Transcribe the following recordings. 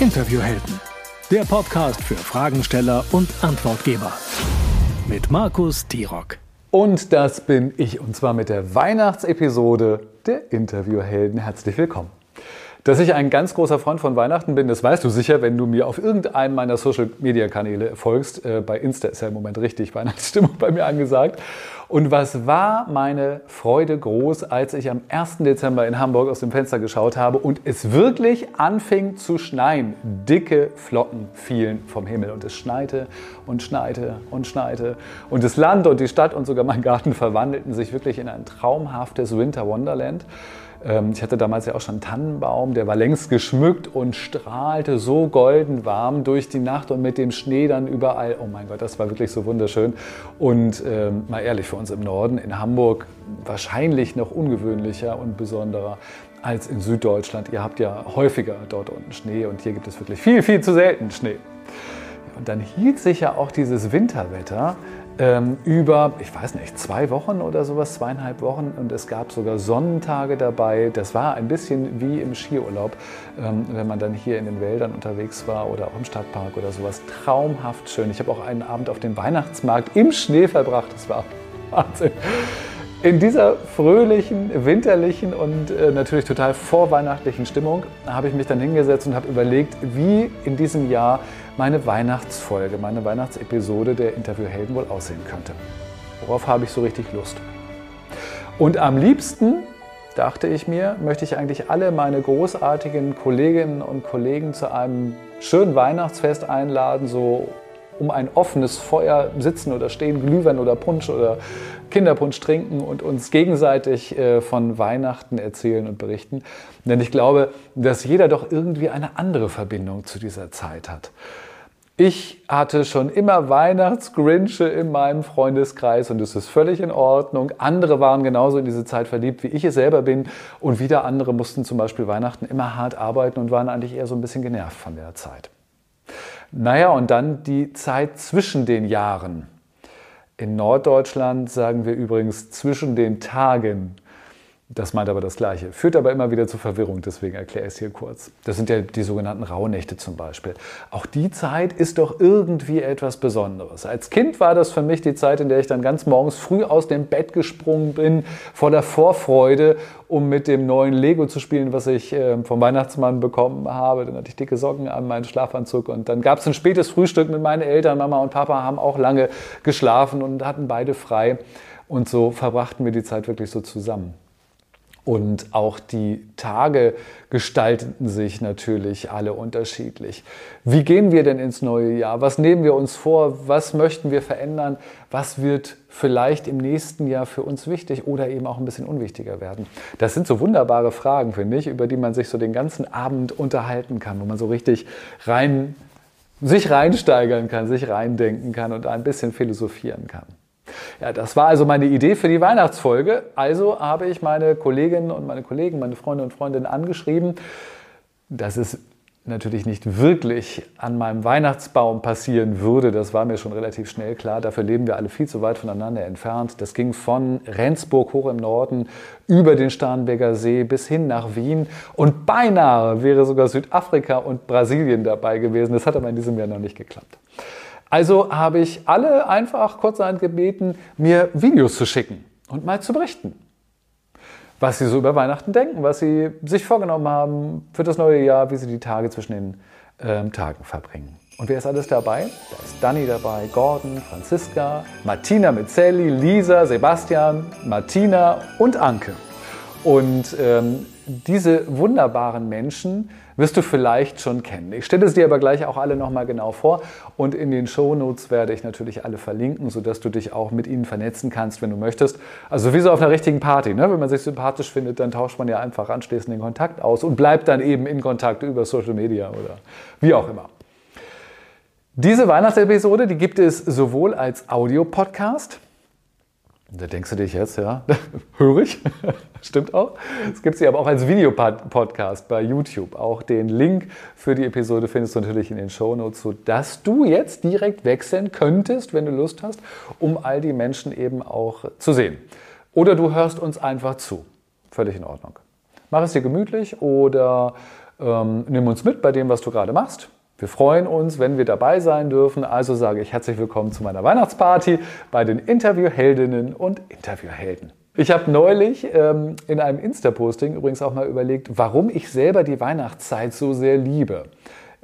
Interviewhelden, der Podcast für Fragensteller und Antwortgeber. Mit Markus Tirock. Und das bin ich, und zwar mit der Weihnachtsepisode der Interviewhelden. Herzlich willkommen. Dass ich ein ganz großer Freund von Weihnachten bin, das weißt du sicher, wenn du mir auf irgendeinem meiner Social-Media-Kanäle folgst. Äh, bei Insta ist ja im Moment richtig Weihnachtsstimmung bei mir angesagt. Und was war meine Freude groß, als ich am 1. Dezember in Hamburg aus dem Fenster geschaut habe und es wirklich anfing zu schneien. Dicke Flocken fielen vom Himmel und es schneite und schneite und schneite. Und das Land und die Stadt und sogar mein Garten verwandelten sich wirklich in ein traumhaftes Winter Wonderland. Ähm, ich hatte damals ja auch schon einen Tannenbaum, der war längst geschmückt und strahlte so golden warm durch die Nacht und mit dem Schnee dann überall. Oh mein Gott, das war wirklich so wunderschön. Und ähm, mal ehrlich, für uns im Norden, in Hamburg, wahrscheinlich noch ungewöhnlicher und besonderer als in Süddeutschland. Ihr habt ja häufiger dort unten Schnee und hier gibt es wirklich viel, viel zu selten Schnee. Und dann hielt sich ja auch dieses Winterwetter ähm, über, ich weiß nicht, zwei Wochen oder sowas, zweieinhalb Wochen. Und es gab sogar Sonnentage dabei. Das war ein bisschen wie im Skiurlaub, ähm, wenn man dann hier in den Wäldern unterwegs war oder auch im Stadtpark oder sowas. Traumhaft schön. Ich habe auch einen Abend auf dem Weihnachtsmarkt im Schnee verbracht. Das war Wahnsinn. In dieser fröhlichen, winterlichen und äh, natürlich total vorweihnachtlichen Stimmung habe ich mich dann hingesetzt und habe überlegt, wie in diesem Jahr meine Weihnachtsfolge, meine Weihnachtsepisode der Interviewhelden wohl aussehen könnte. Worauf habe ich so richtig Lust? Und am liebsten, dachte ich mir, möchte ich eigentlich alle meine großartigen Kolleginnen und Kollegen zu einem schönen Weihnachtsfest einladen, so um ein offenes Feuer sitzen oder stehen, Glühwein oder Punsch oder Kinderpunsch trinken und uns gegenseitig äh, von Weihnachten erzählen und berichten. Denn ich glaube, dass jeder doch irgendwie eine andere Verbindung zu dieser Zeit hat. Ich hatte schon immer Weihnachtsgrinche in meinem Freundeskreis und es ist völlig in Ordnung. Andere waren genauso in diese Zeit verliebt, wie ich es selber bin. Und wieder andere mussten zum Beispiel Weihnachten immer hart arbeiten und waren eigentlich eher so ein bisschen genervt von der Zeit. Naja, und dann die Zeit zwischen den Jahren. In Norddeutschland sagen wir übrigens zwischen den Tagen. Das meint aber das Gleiche. Führt aber immer wieder zu Verwirrung, deswegen erkläre ich es hier kurz. Das sind ja die sogenannten Rauhnächte zum Beispiel. Auch die Zeit ist doch irgendwie etwas Besonderes. Als Kind war das für mich die Zeit, in der ich dann ganz morgens früh aus dem Bett gesprungen bin, voller Vorfreude, um mit dem neuen Lego zu spielen, was ich äh, vom Weihnachtsmann bekommen habe. Dann hatte ich dicke Socken an, meinen Schlafanzug und dann gab es ein spätes Frühstück mit meinen Eltern. Mama und Papa haben auch lange geschlafen und hatten beide frei. Und so verbrachten wir die Zeit wirklich so zusammen. Und auch die Tage gestalteten sich natürlich alle unterschiedlich. Wie gehen wir denn ins neue Jahr? Was nehmen wir uns vor? Was möchten wir verändern? Was wird vielleicht im nächsten Jahr für uns wichtig oder eben auch ein bisschen unwichtiger werden? Das sind so wunderbare Fragen, finde ich, über die man sich so den ganzen Abend unterhalten kann, wo man so richtig rein, sich reinsteigern kann, sich reindenken kann und ein bisschen philosophieren kann. Ja, das war also meine Idee für die Weihnachtsfolge. Also habe ich meine Kolleginnen und meine Kollegen, meine Freunde und Freundinnen angeschrieben, dass es natürlich nicht wirklich an meinem Weihnachtsbaum passieren würde. Das war mir schon relativ schnell klar. Dafür leben wir alle viel zu weit voneinander entfernt. Das ging von Rendsburg hoch im Norden über den Starnberger See bis hin nach Wien. Und beinahe wäre sogar Südafrika und Brasilien dabei gewesen. Das hat aber in diesem Jahr noch nicht geklappt. Also habe ich alle einfach kurzerhand gebeten, mir Videos zu schicken und mal zu berichten. Was sie so über Weihnachten denken, was sie sich vorgenommen haben für das neue Jahr, wie sie die Tage zwischen den ähm, Tagen verbringen. Und wer ist alles dabei? Da ist Danny dabei, Gordon, Franziska, Martina mit Sally, Lisa, Sebastian, Martina und Anke. Und ähm, diese wunderbaren Menschen wirst du vielleicht schon kennen. Ich stelle es dir aber gleich auch alle nochmal genau vor und in den Shownotes werde ich natürlich alle verlinken, sodass du dich auch mit ihnen vernetzen kannst, wenn du möchtest. Also wie so auf einer richtigen Party. Ne? Wenn man sich sympathisch findet, dann tauscht man ja einfach anschließend den Kontakt aus und bleibt dann eben in Kontakt über Social Media oder wie auch immer. Diese Weihnachtsepisode, die gibt es sowohl als Audio-Podcast, da denkst du dich jetzt, ja, höre ich, stimmt auch. Es gibt sie aber auch als Videopodcast bei YouTube. Auch den Link für die Episode findest du natürlich in den Shownotes, sodass du jetzt direkt wechseln könntest, wenn du Lust hast, um all die Menschen eben auch zu sehen. Oder du hörst uns einfach zu. Völlig in Ordnung. Mach es dir gemütlich oder Ähm, nimm uns mit bei dem, was du gerade machst. Wir freuen uns, wenn wir dabei sein dürfen. Also sage ich herzlich willkommen zu meiner Weihnachtsparty bei den Interviewheldinnen und Interviewhelden. Ich habe neulich ähm, in einem Insta-Posting übrigens auch mal überlegt, warum ich selber die Weihnachtszeit so sehr liebe.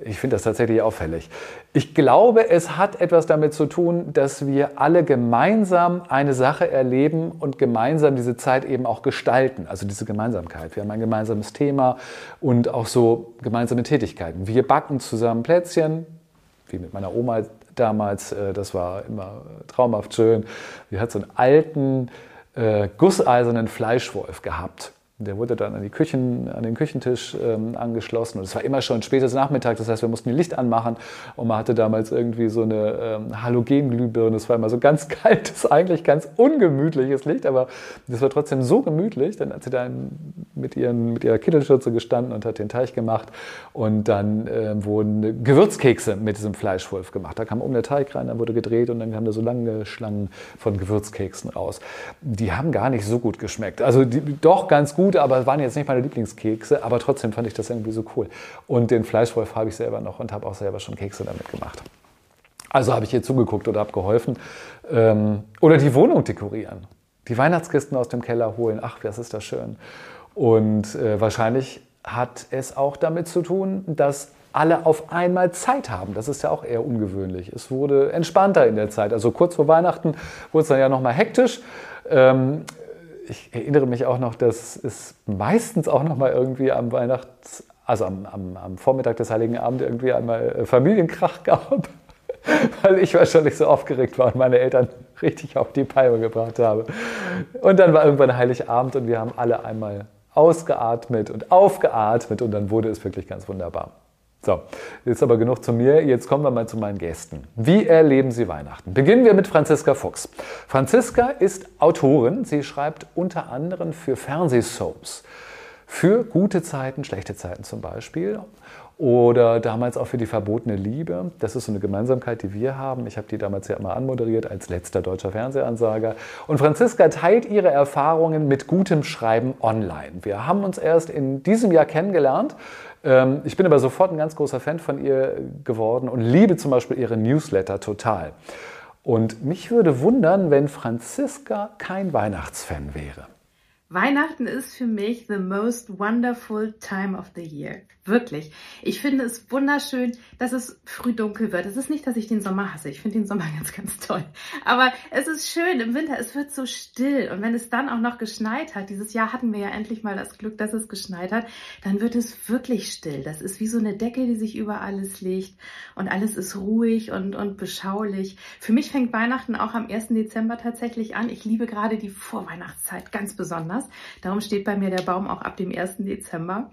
Ich finde das tatsächlich auffällig. Ich glaube, es hat etwas damit zu tun, dass wir alle gemeinsam eine Sache erleben und gemeinsam diese Zeit eben auch gestalten. Also diese Gemeinsamkeit. Wir haben ein gemeinsames Thema und auch so gemeinsame Tätigkeiten. Wir backen zusammen Plätzchen, wie mit meiner Oma damals. Äh, das war immer traumhaft schön. Sie hat so einen alten, äh, gusseisernen Fleischwolf gehabt. Der wurde dann an, Küchen, an den Küchentisch ähm, angeschlossen und es war immer schon spätes Nachmittag, das heißt, wir mussten die Licht anmachen und man hatte damals irgendwie so eine ähm, Halogenglühbirne. Es war immer so ganz kaltes, eigentlich ganz ungemütliches Licht, aber das war trotzdem so gemütlich. Dann hat sie da mit, mit ihrer Kittelschürze gestanden und hat den Teich gemacht und dann äh, wurden Gewürzkekse mit diesem Fleischwolf gemacht. Da kam um der Teig rein, dann wurde gedreht und dann kamen da so lange Schlangen von Gewürzkeksen raus. Die haben gar nicht so gut geschmeckt. Also die, doch ganz gut gut, aber waren jetzt nicht meine Lieblingskekse, aber trotzdem fand ich das irgendwie so cool. Und den Fleischwolf habe ich selber noch und habe auch selber schon Kekse damit gemacht. Also habe ich hier zugeguckt oder habe geholfen. Ähm, oder die Wohnung dekorieren. Die Weihnachtskisten aus dem Keller holen. Ach, was ist das schön. Und äh, wahrscheinlich hat es auch damit zu tun, dass alle auf einmal Zeit haben. Das ist ja auch eher ungewöhnlich. Es wurde entspannter in der Zeit. Also kurz vor Weihnachten wurde es dann ja nochmal hektisch. Ähm, ich erinnere mich auch noch, dass es meistens auch noch mal irgendwie am Weihnachts-, also am, am, am Vormittag des Heiligen Abend irgendwie einmal äh, Familienkrach gab, weil ich wahrscheinlich so aufgeregt war und meine Eltern richtig auf die Palme gebracht habe. Und dann war irgendwann Heiligabend und wir haben alle einmal ausgeatmet und aufgeatmet und dann wurde es wirklich ganz wunderbar. So, jetzt aber genug zu mir. Jetzt kommen wir mal zu meinen Gästen. Wie erleben Sie Weihnachten? Beginnen wir mit Franziska Fuchs. Franziska ist Autorin. Sie schreibt unter anderem für Fernsehsoaps. Für gute Zeiten, schlechte Zeiten zum Beispiel. Oder damals auch für die verbotene Liebe. Das ist so eine Gemeinsamkeit, die wir haben. Ich habe die damals ja immer anmoderiert als letzter deutscher Fernsehansager. Und Franziska teilt ihre Erfahrungen mit gutem Schreiben online. Wir haben uns erst in diesem Jahr kennengelernt ähm, ich bin aber sofort ein ganz großer Fan von ihr geworden und liebe zum Beispiel ihre Newsletter total. Und mich würde wundern, wenn Franziska kein Weihnachtsfan wäre. Weihnachten ist für mich the most wonderful time of the year. Wirklich. Ich finde es wunderschön, dass es früh dunkel wird. Es ist nicht, dass ich den Sommer hasse. Ich finde den Sommer ganz, ganz toll. Aber es ist schön im Winter. Es wird so still. Und wenn es dann auch noch geschneit hat, dieses Jahr hatten wir ja endlich mal das Glück, dass es geschneit hat, dann wird es wirklich still. Das ist wie so eine Decke, die sich über alles legt. Und alles ist ruhig und, und beschaulich. Für mich fängt Weihnachten auch am 1. Dezember tatsächlich an. Ich liebe gerade die Vorweihnachtszeit ganz besonders. Darum steht bei mir der Baum auch ab dem 1. Dezember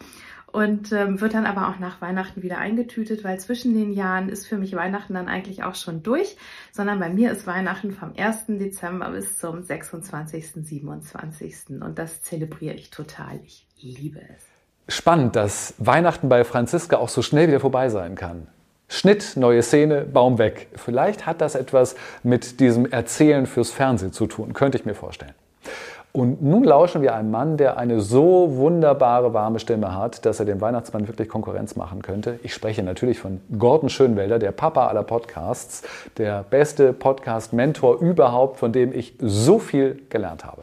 und ähm, wird dann aber auch nach Weihnachten wieder eingetütet, weil zwischen den Jahren ist für mich Weihnachten dann eigentlich auch schon durch, sondern bei mir ist Weihnachten vom 1. Dezember bis zum 26., 27. und das zelebriere ich total. Ich liebe es. Spannend, dass Weihnachten bei Franziska auch so schnell wieder vorbei sein kann. Schnitt, neue Szene, Baum weg. Vielleicht hat das etwas mit diesem Erzählen fürs Fernsehen zu tun, könnte ich mir vorstellen. Und nun lauschen wir einem Mann, der eine so wunderbare, warme Stimme hat, dass er dem Weihnachtsmann wirklich Konkurrenz machen könnte. Ich spreche natürlich von Gordon Schönwelder, der Papa aller Podcasts, der beste Podcast-Mentor überhaupt, von dem ich so viel gelernt habe.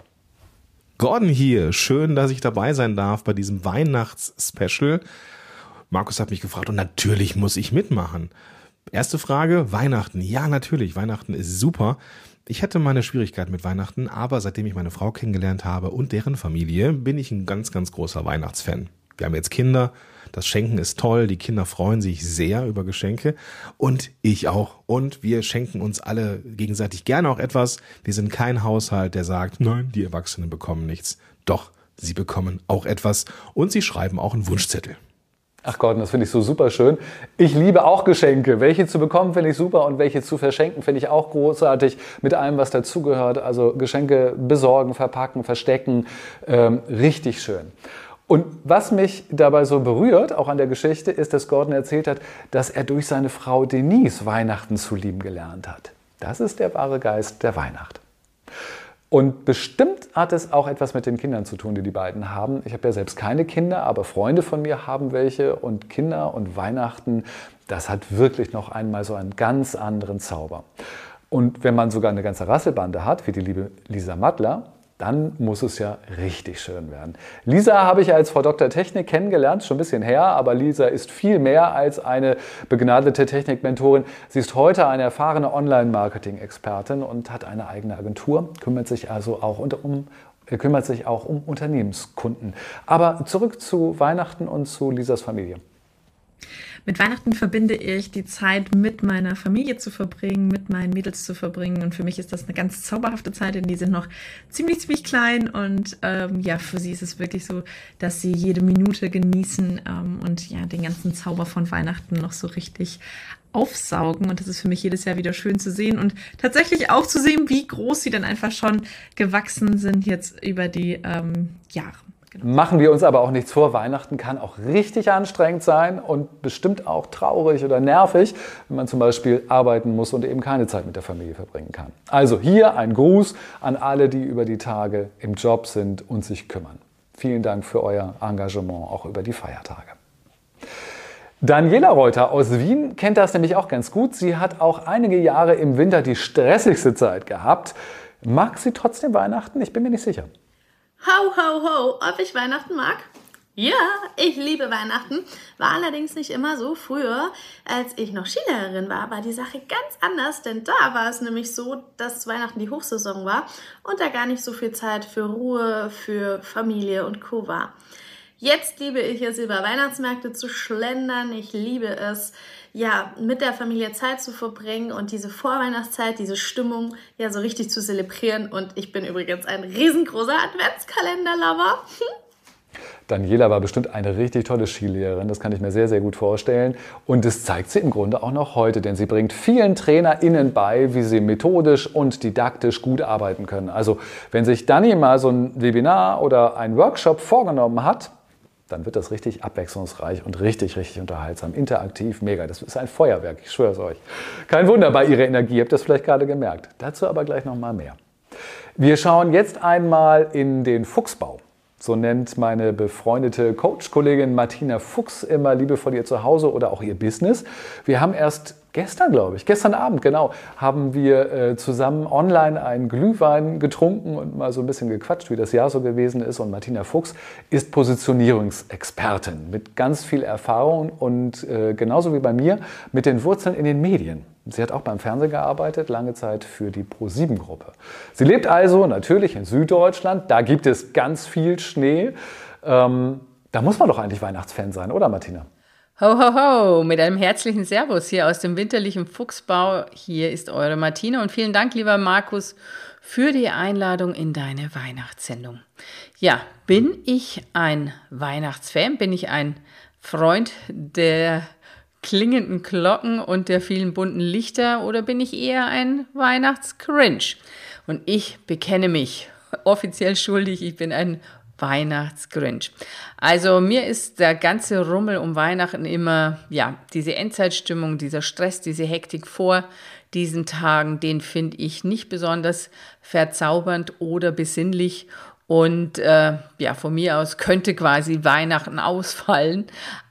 Gordon hier, schön, dass ich dabei sein darf bei diesem Weihnachts-Special. Markus hat mich gefragt und natürlich muss ich mitmachen. Erste Frage, Weihnachten. Ja, natürlich, Weihnachten ist super. Ich hatte meine Schwierigkeiten mit Weihnachten, aber seitdem ich meine Frau kennengelernt habe und deren Familie, bin ich ein ganz, ganz großer Weihnachtsfan. Wir haben jetzt Kinder, das Schenken ist toll, die Kinder freuen sich sehr über Geschenke und ich auch. Und wir schenken uns alle gegenseitig gerne auch etwas. Wir sind kein Haushalt, der sagt, nein, die Erwachsenen bekommen nichts. Doch, sie bekommen auch etwas und sie schreiben auch einen Wunschzettel. Ach Gott, das finde ich so super schön. Ich liebe auch Geschenke. Welche zu bekommen finde ich super und welche zu verschenken finde ich auch großartig mit allem, was dazugehört. Also Geschenke besorgen, verpacken, verstecken, ähm, richtig schön. Und was mich dabei so berührt, auch an der Geschichte, ist, dass Gordon erzählt hat, dass er durch seine Frau Denise Weihnachten zu lieben gelernt hat. Das ist der wahre Geist der Weihnacht. Und bestimmt hat es auch etwas mit den Kindern zu tun, die die beiden haben. Ich habe ja selbst keine Kinder, aber Freunde von mir haben welche und Kinder und Weihnachten, das hat wirklich noch einmal so einen ganz anderen Zauber. Und wenn man sogar eine ganze Rasselbande hat, wie die liebe Lisa Mattler, dann muss es ja richtig schön werden. Lisa habe ich als Frau Dr. Technik kennengelernt, schon ein bisschen her, aber Lisa ist viel mehr als eine begnadete Technikmentorin. Sie ist heute eine erfahrene Online-Marketing-Expertin und hat eine eigene Agentur, kümmert sich also auch um, kümmert sich auch um Unternehmenskunden. Aber zurück zu Weihnachten und zu Lisas Familie. Mit Weihnachten verbinde ich die Zeit mit meiner Familie zu verbringen, mit meinen Mädels zu verbringen. Und für mich ist das eine ganz zauberhafte Zeit, denn die sind noch ziemlich, ziemlich klein. Und ähm, ja, für sie ist es wirklich so, dass sie jede Minute genießen ähm, und ja, den ganzen Zauber von Weihnachten noch so richtig aufsaugen. Und das ist für mich jedes Jahr wieder schön zu sehen und tatsächlich auch zu sehen, wie groß sie dann einfach schon gewachsen sind jetzt über die ähm, Jahre. Genau. Machen wir uns aber auch nichts vor, Weihnachten kann auch richtig anstrengend sein und bestimmt auch traurig oder nervig, wenn man zum Beispiel arbeiten muss und eben keine Zeit mit der Familie verbringen kann. Also hier ein Gruß an alle, die über die Tage im Job sind und sich kümmern. Vielen Dank für euer Engagement auch über die Feiertage. Daniela Reuter aus Wien kennt das nämlich auch ganz gut. Sie hat auch einige Jahre im Winter die stressigste Zeit gehabt. Mag sie trotzdem Weihnachten? Ich bin mir nicht sicher. Ho, ho, ho, ob ich Weihnachten mag? Ja, ich liebe Weihnachten. War allerdings nicht immer so. Früher, als ich noch Skilehrerin war, war die Sache ganz anders, denn da war es nämlich so, dass Weihnachten die Hochsaison war und da gar nicht so viel Zeit für Ruhe, für Familie und Co. war. Jetzt liebe ich es, über Weihnachtsmärkte zu schlendern. Ich liebe es, ja, mit der Familie Zeit zu verbringen und diese Vorweihnachtszeit, diese Stimmung ja so richtig zu zelebrieren. Und ich bin übrigens ein riesengroßer Adventskalender-Lover. Daniela war bestimmt eine richtig tolle Skilehrerin, das kann ich mir sehr, sehr gut vorstellen. Und das zeigt sie im Grunde auch noch heute, denn sie bringt vielen TrainerInnen bei, wie sie methodisch und didaktisch gut arbeiten können. Also, wenn sich Dani mal so ein Webinar oder ein Workshop vorgenommen hat, dann wird das richtig abwechslungsreich und richtig, richtig unterhaltsam, interaktiv, mega. Das ist ein Feuerwerk, ich schwöre es euch. Kein Wunder bei ihrer Energie, ihr habt das vielleicht gerade gemerkt. Dazu aber gleich nochmal mehr. Wir schauen jetzt einmal in den Fuchsbau. So nennt meine befreundete Coach-Kollegin Martina Fuchs immer liebevoll ihr Zuhause oder auch ihr Business. Wir haben erst gestern, glaube ich, gestern Abend, genau, haben wir äh, zusammen online einen Glühwein getrunken und mal so ein bisschen gequatscht, wie das Jahr so gewesen ist. Und Martina Fuchs ist Positionierungsexpertin mit ganz viel Erfahrung und äh, genauso wie bei mir mit den Wurzeln in den Medien. Sie hat auch beim Fernsehen gearbeitet, lange Zeit für die Pro7-Gruppe. Sie lebt also natürlich in Süddeutschland, da gibt es ganz viel Schnee. Ähm, da muss man doch eigentlich Weihnachtsfan sein, oder Martina? Ho, ho, ho, mit einem herzlichen Servus hier aus dem winterlichen Fuchsbau. Hier ist eure Martina und vielen Dank, lieber Markus, für die Einladung in deine Weihnachtssendung. Ja, bin ich ein Weihnachtsfan? Bin ich ein Freund der klingenden Glocken und der vielen bunten Lichter oder bin ich eher ein Weihnachtscringe? Und ich bekenne mich offiziell schuldig, ich bin ein Weihnachtsgrinch. Also mir ist der ganze Rummel um Weihnachten immer, ja, diese Endzeitstimmung, dieser Stress, diese Hektik vor diesen Tagen, den finde ich nicht besonders verzaubernd oder besinnlich. Und äh, ja, von mir aus könnte quasi Weihnachten ausfallen.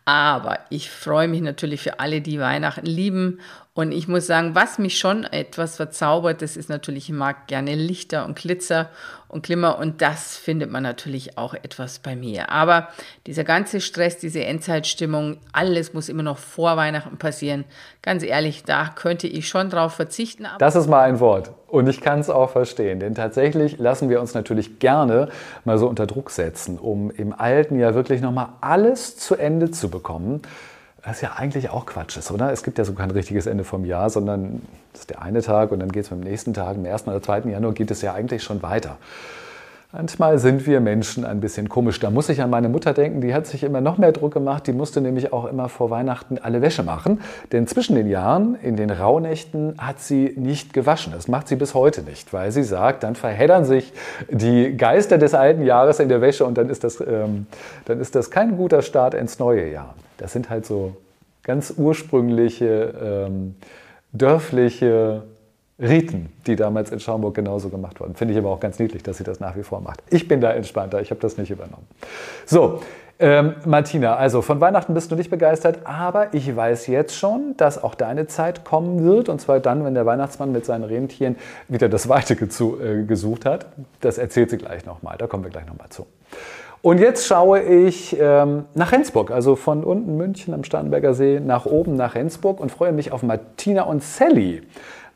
Aber ich freue mich natürlich für alle, die Weihnachten lieben. Und ich muss sagen, was mich schon etwas verzaubert, das ist natürlich, ich mag gerne Lichter und Glitzer und Glimmer und das findet man natürlich auch etwas bei mir. Aber dieser ganze Stress, diese Endzeitstimmung, alles muss immer noch vor Weihnachten passieren. Ganz ehrlich, da könnte ich schon drauf verzichten. das ist mal ein Wort und ich kann es auch verstehen, denn tatsächlich lassen wir uns natürlich gerne mal so unter Druck setzen, um im alten Jahr wirklich nochmal alles zu Ende zu bekommen. Was ja eigentlich auch Quatsch ist, oder? Es gibt ja so kein richtiges Ende vom Jahr, sondern das ist der eine Tag und dann geht es mit dem nächsten Tag, am 1. oder 2. Januar geht es ja eigentlich schon weiter. Manchmal sind wir Menschen ein bisschen komisch. Da muss ich an meine Mutter denken, die hat sich immer noch mehr Druck gemacht. Die musste nämlich auch immer vor Weihnachten alle Wäsche machen. Denn zwischen den Jahren, in den Rauhnächten, hat sie nicht gewaschen. Das macht sie bis heute nicht, weil sie sagt, dann verheddern sich die Geister des alten Jahres in der Wäsche und dann ist das, ähm, dann ist das kein guter Start ins neue Jahr. Das sind halt so ganz ursprüngliche, ähm, dörfliche Riten, die damals in Schaumburg genauso gemacht wurden. Finde ich aber auch ganz niedlich, dass sie das nach wie vor macht. Ich bin da entspannter, ich habe das nicht übernommen. So, ähm, Martina, also von Weihnachten bist du nicht begeistert, aber ich weiß jetzt schon, dass auch deine Zeit kommen wird. Und zwar dann, wenn der Weihnachtsmann mit seinen Rentieren wieder das Weite äh, gesucht hat. Das erzählt sie gleich nochmal, da kommen wir gleich nochmal zu. Und jetzt schaue ich ähm, nach Rendsburg, also von unten München am Starnberger See nach oben nach Rendsburg und freue mich auf Martina und Sally.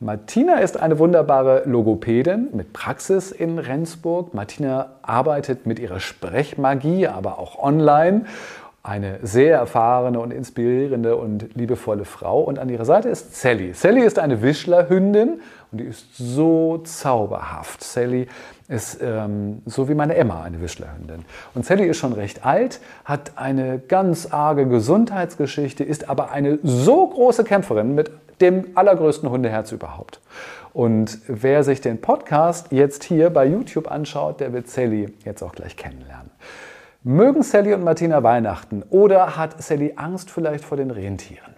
Martina ist eine wunderbare Logopädin mit Praxis in Rendsburg. Martina arbeitet mit ihrer Sprechmagie, aber auch online. Eine sehr erfahrene und inspirierende und liebevolle Frau. Und an ihrer Seite ist Sally. Sally ist eine Wischlerhündin und die ist so zauberhaft. Sally ist ähm, so wie meine Emma, eine Wischlerhündin. Und Sally ist schon recht alt, hat eine ganz arge Gesundheitsgeschichte, ist aber eine so große Kämpferin mit dem allergrößten Hundeherz überhaupt. Und wer sich den Podcast jetzt hier bei YouTube anschaut, der wird Sally jetzt auch gleich kennenlernen. Mögen Sally und Martina Weihnachten oder hat Sally Angst vielleicht vor den Rentieren?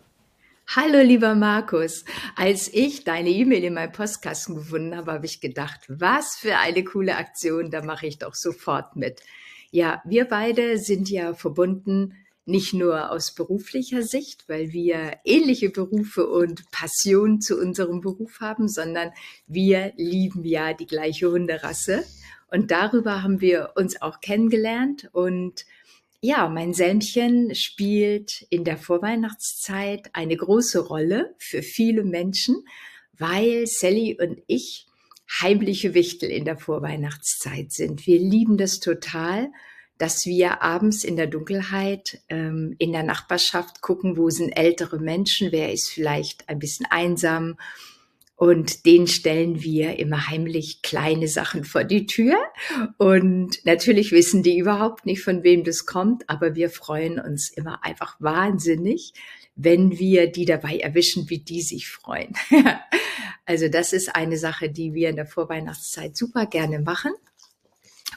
Hallo lieber Markus, als ich deine E-Mail in meinem Postkasten gefunden habe, habe ich gedacht, was für eine coole Aktion, da mache ich doch sofort mit. Ja, wir beide sind ja verbunden nicht nur aus beruflicher Sicht, weil wir ähnliche Berufe und Passion zu unserem Beruf haben, sondern wir lieben ja die gleiche Hunderasse. Und darüber haben wir uns auch kennengelernt. Und ja, mein Selmchen spielt in der Vorweihnachtszeit eine große Rolle für viele Menschen, weil Sally und ich heimliche Wichtel in der Vorweihnachtszeit sind. Wir lieben das total dass wir abends in der Dunkelheit ähm, in der Nachbarschaft gucken, wo sind ältere Menschen, wer ist vielleicht ein bisschen einsam. Und den stellen wir immer heimlich kleine Sachen vor die Tür. Und natürlich wissen die überhaupt nicht, von wem das kommt, aber wir freuen uns immer einfach wahnsinnig, wenn wir die dabei erwischen, wie die sich freuen. also das ist eine Sache, die wir in der Vorweihnachtszeit super gerne machen.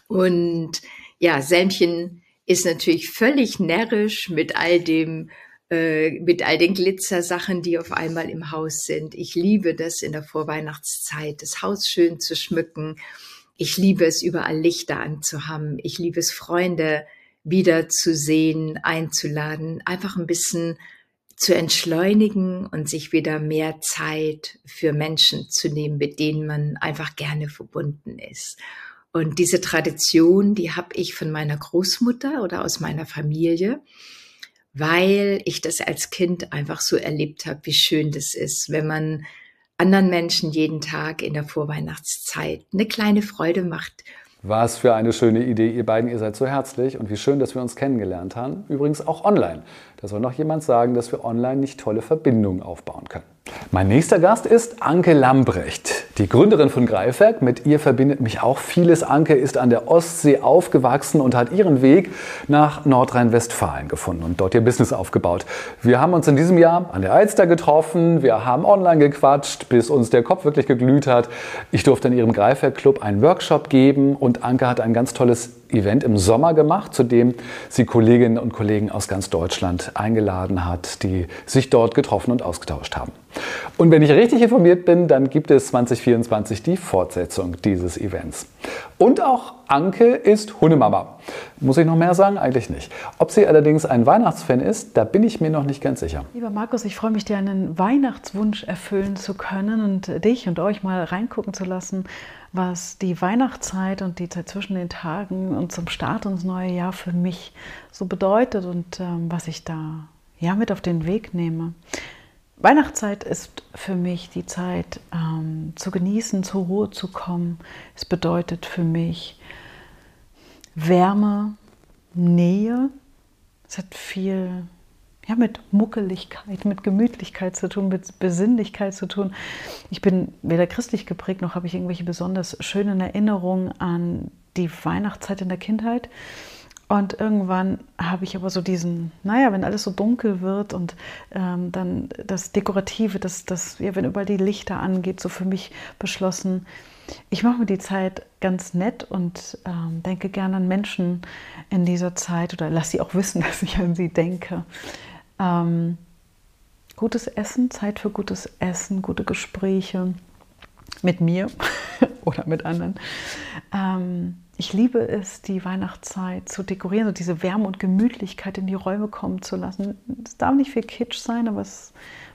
Und ja, Sämchen ist natürlich völlig närrisch mit all dem, äh, mit all den Glitzersachen, die auf einmal im Haus sind. Ich liebe das in der Vorweihnachtszeit, das Haus schön zu schmücken. Ich liebe es, überall Lichter anzuhaben. Ich liebe es, Freunde wiederzusehen, einzuladen, einfach ein bisschen zu entschleunigen und sich wieder mehr Zeit für Menschen zu nehmen, mit denen man einfach gerne verbunden ist. Und diese Tradition, die habe ich von meiner Großmutter oder aus meiner Familie, weil ich das als Kind einfach so erlebt habe, wie schön das ist, wenn man anderen Menschen jeden Tag in der Vorweihnachtszeit eine kleine Freude macht. Was für eine schöne Idee, ihr beiden, ihr seid so herzlich und wie schön, dass wir uns kennengelernt haben. Übrigens auch online. Da soll noch jemand sagen, dass wir online nicht tolle Verbindungen aufbauen können. Mein nächster Gast ist Anke Lambrecht, die Gründerin von Greifwerk. Mit ihr verbindet mich auch vieles. Anke ist an der Ostsee aufgewachsen und hat ihren Weg nach Nordrhein-Westfalen gefunden und dort ihr Business aufgebaut. Wir haben uns in diesem Jahr an der Alster getroffen, wir haben online gequatscht, bis uns der Kopf wirklich geglüht hat. Ich durfte in ihrem Greifwerk Club einen Workshop geben und Anke hat ein ganz tolles Event im Sommer gemacht, zu dem sie Kolleginnen und Kollegen aus ganz Deutschland eingeladen hat, die sich dort getroffen und ausgetauscht haben. Und wenn ich richtig informiert bin, dann gibt es 2024 die Fortsetzung dieses Events. Und auch Anke ist Hundemama. Muss ich noch mehr sagen? Eigentlich nicht. Ob sie allerdings ein Weihnachtsfan ist, da bin ich mir noch nicht ganz sicher. Lieber Markus, ich freue mich, dir einen Weihnachtswunsch erfüllen zu können und dich und euch mal reingucken zu lassen, was die Weihnachtszeit und die Zeit zwischen den Tagen und zum Start ins neue Jahr für mich so bedeutet und ähm, was ich da ja mit auf den Weg nehme. Weihnachtszeit ist für mich die Zeit ähm, zu genießen, zur Ruhe zu kommen. Es bedeutet für mich Wärme, Nähe. Es hat viel ja, mit Muckeligkeit, mit Gemütlichkeit zu tun, mit Besinnlichkeit zu tun. Ich bin weder christlich geprägt, noch habe ich irgendwelche besonders schönen Erinnerungen an die Weihnachtszeit in der Kindheit. Und irgendwann habe ich aber so diesen, naja, wenn alles so dunkel wird und ähm, dann das Dekorative, das, das, ja, wenn überall die Lichter angeht, so für mich beschlossen, ich mache mir die Zeit ganz nett und ähm, denke gerne an Menschen in dieser Zeit oder lasse sie auch wissen, dass ich an sie denke. Ähm, gutes Essen, Zeit für gutes Essen, gute Gespräche, mit mir oder mit anderen. Ähm, ich liebe es, die Weihnachtszeit zu dekorieren, so diese Wärme und Gemütlichkeit in die Räume kommen zu lassen. Es darf nicht viel Kitsch sein, aber es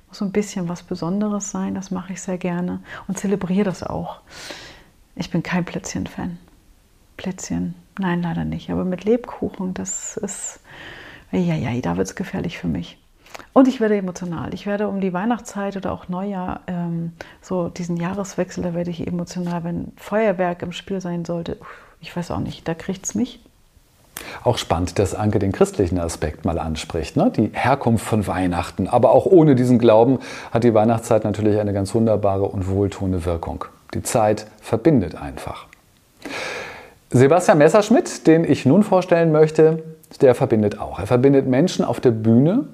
muss so ein bisschen was Besonderes sein. Das mache ich sehr gerne und zelebriere das auch. Ich bin kein Plätzchen-Fan. Plätzchen, nein, leider nicht. Aber mit Lebkuchen, das ist, ja, da wird es gefährlich für mich. Und ich werde emotional. Ich werde um die Weihnachtszeit oder auch Neujahr, ähm, so diesen Jahreswechsel, da werde ich emotional, wenn Feuerwerk im Spiel sein sollte. Ich weiß auch nicht, da kriegt es mich. Auch spannend, dass Anke den christlichen Aspekt mal anspricht, ne? die Herkunft von Weihnachten. Aber auch ohne diesen Glauben hat die Weihnachtszeit natürlich eine ganz wunderbare und wohltuende Wirkung. Die Zeit verbindet einfach. Sebastian Messerschmidt, den ich nun vorstellen möchte, der verbindet auch. Er verbindet Menschen auf der Bühne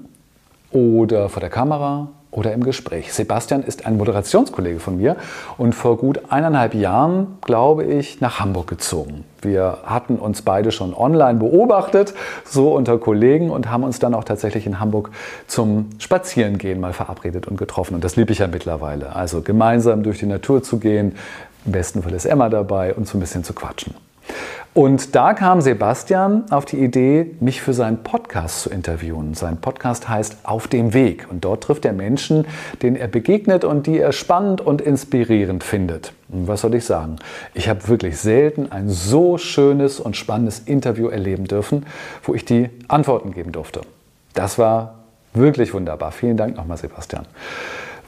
oder vor der Kamera oder im Gespräch. Sebastian ist ein Moderationskollege von mir und vor gut eineinhalb Jahren, glaube ich, nach Hamburg gezogen. Wir hatten uns beide schon online beobachtet, so unter Kollegen und haben uns dann auch tatsächlich in Hamburg zum Spazierengehen mal verabredet und getroffen. Und das liebe ich ja mittlerweile. Also gemeinsam durch die Natur zu gehen. Im besten Fall ist Emma dabei und so ein bisschen zu quatschen. Und da kam Sebastian auf die Idee, mich für seinen Podcast zu interviewen. Sein Podcast heißt Auf dem Weg. Und dort trifft er Menschen, denen er begegnet und die er spannend und inspirierend findet. Und was soll ich sagen? Ich habe wirklich selten ein so schönes und spannendes Interview erleben dürfen, wo ich die Antworten geben durfte. Das war wirklich wunderbar. Vielen Dank nochmal, Sebastian.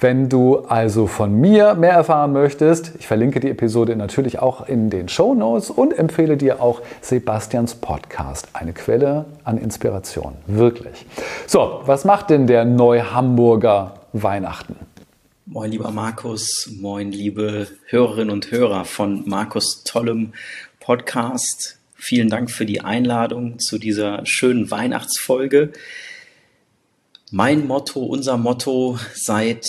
Wenn du also von mir mehr erfahren möchtest, ich verlinke die Episode natürlich auch in den Show Notes und empfehle dir auch Sebastians Podcast, eine Quelle an Inspiration. Wirklich. So, was macht denn der Neuhamburger Weihnachten? Moin, lieber Markus, moin, liebe Hörerinnen und Hörer von Markus tollem Podcast. Vielen Dank für die Einladung zu dieser schönen Weihnachtsfolge. Mein Motto, unser Motto seit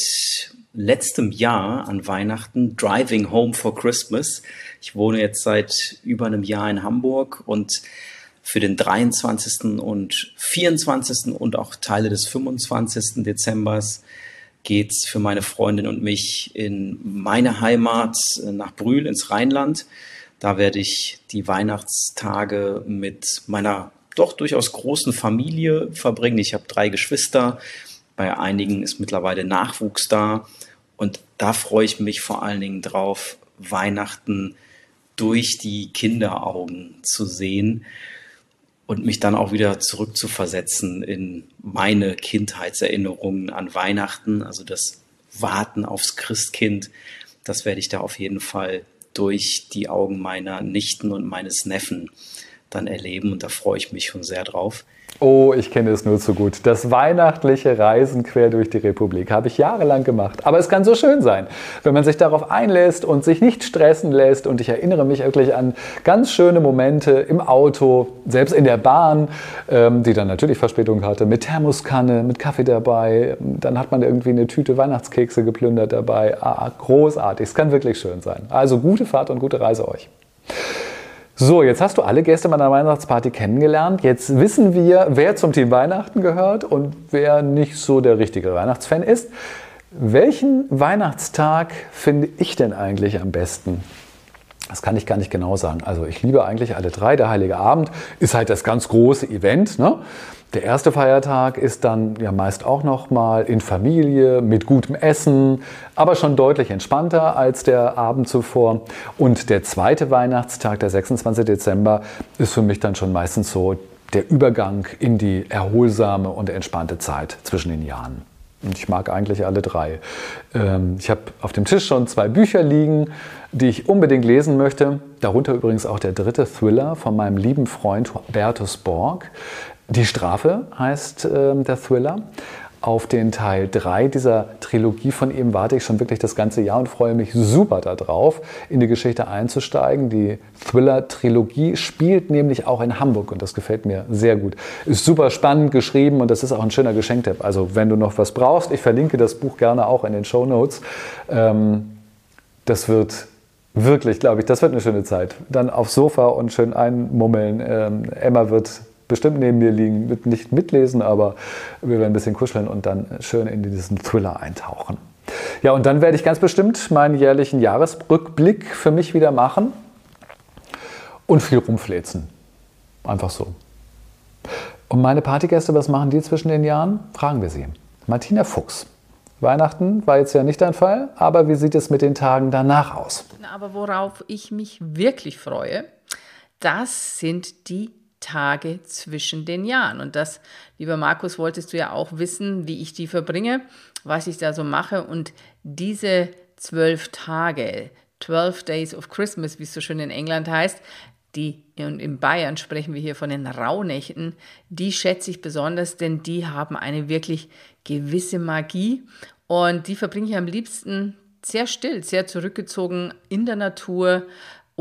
letztem Jahr an Weihnachten, Driving Home for Christmas. Ich wohne jetzt seit über einem Jahr in Hamburg und für den 23. und 24. und auch Teile des 25. Dezembers geht's für meine Freundin und mich in meine Heimat nach Brühl ins Rheinland. Da werde ich die Weihnachtstage mit meiner doch durchaus großen Familie verbringen. Ich habe drei Geschwister, bei einigen ist mittlerweile Nachwuchs da und da freue ich mich vor allen Dingen drauf, Weihnachten durch die Kinderaugen zu sehen und mich dann auch wieder zurückzuversetzen in meine Kindheitserinnerungen an Weihnachten, also das Warten aufs Christkind. Das werde ich da auf jeden Fall durch die Augen meiner Nichten und meines Neffen dann erleben und da freue ich mich schon sehr drauf. Oh, ich kenne es nur zu gut. Das weihnachtliche Reisen quer durch die Republik habe ich jahrelang gemacht. Aber es kann so schön sein, wenn man sich darauf einlässt und sich nicht stressen lässt. Und ich erinnere mich wirklich an ganz schöne Momente im Auto, selbst in der Bahn, ähm, die dann natürlich Verspätung hatte, mit Thermoskanne, mit Kaffee dabei. Dann hat man irgendwie eine Tüte Weihnachtskekse geplündert dabei. Ah, großartig. Es kann wirklich schön sein. Also gute Fahrt und gute Reise euch. So, jetzt hast du alle Gäste meiner Weihnachtsparty kennengelernt. Jetzt wissen wir, wer zum Team Weihnachten gehört und wer nicht so der richtige Weihnachtsfan ist. Welchen Weihnachtstag finde ich denn eigentlich am besten? Das kann ich gar nicht genau sagen. Also ich liebe eigentlich alle drei. Der Heilige Abend ist halt das ganz große Event. Ne? Der erste Feiertag ist dann ja meist auch noch mal in Familie mit gutem Essen, aber schon deutlich entspannter als der Abend zuvor. Und der zweite Weihnachtstag, der 26. Dezember, ist für mich dann schon meistens so der Übergang in die erholsame und entspannte Zeit zwischen den Jahren. Und ich mag eigentlich alle drei. Ähm, ich habe auf dem Tisch schon zwei Bücher liegen, die ich unbedingt lesen möchte. Darunter übrigens auch der dritte Thriller von meinem lieben Freund Bertus Borg. Die Strafe heißt äh, der Thriller. Auf den Teil 3 dieser Trilogie von ihm warte ich schon wirklich das ganze Jahr und freue mich super darauf, in die Geschichte einzusteigen. Die Thriller-Trilogie spielt nämlich auch in Hamburg und das gefällt mir sehr gut. Ist super spannend geschrieben und das ist auch ein schöner Geschenktipp. Also wenn du noch was brauchst, ich verlinke das Buch gerne auch in den Show Notes. Ähm, das wird wirklich, glaube ich, das wird eine schöne Zeit. Dann aufs Sofa und schön einmummeln. Ähm, Emma wird bestimmt neben mir liegen, mit, nicht mitlesen, aber wir werden ein bisschen kuscheln und dann schön in diesen Thriller eintauchen. Ja, und dann werde ich ganz bestimmt meinen jährlichen Jahresrückblick für mich wieder machen und viel rumfläzen. Einfach so. Und meine Partygäste, was machen die zwischen den Jahren? Fragen wir sie. Martina Fuchs. Weihnachten war jetzt ja nicht dein Fall, aber wie sieht es mit den Tagen danach aus? Aber worauf ich mich wirklich freue, das sind die Tage zwischen den Jahren. Und das, lieber Markus, wolltest du ja auch wissen, wie ich die verbringe, was ich da so mache. Und diese zwölf Tage, 12 Days of Christmas, wie es so schön in England heißt, die, und in Bayern sprechen wir hier von den Rauhnächten, die schätze ich besonders, denn die haben eine wirklich gewisse Magie und die verbringe ich am liebsten sehr still, sehr zurückgezogen in der Natur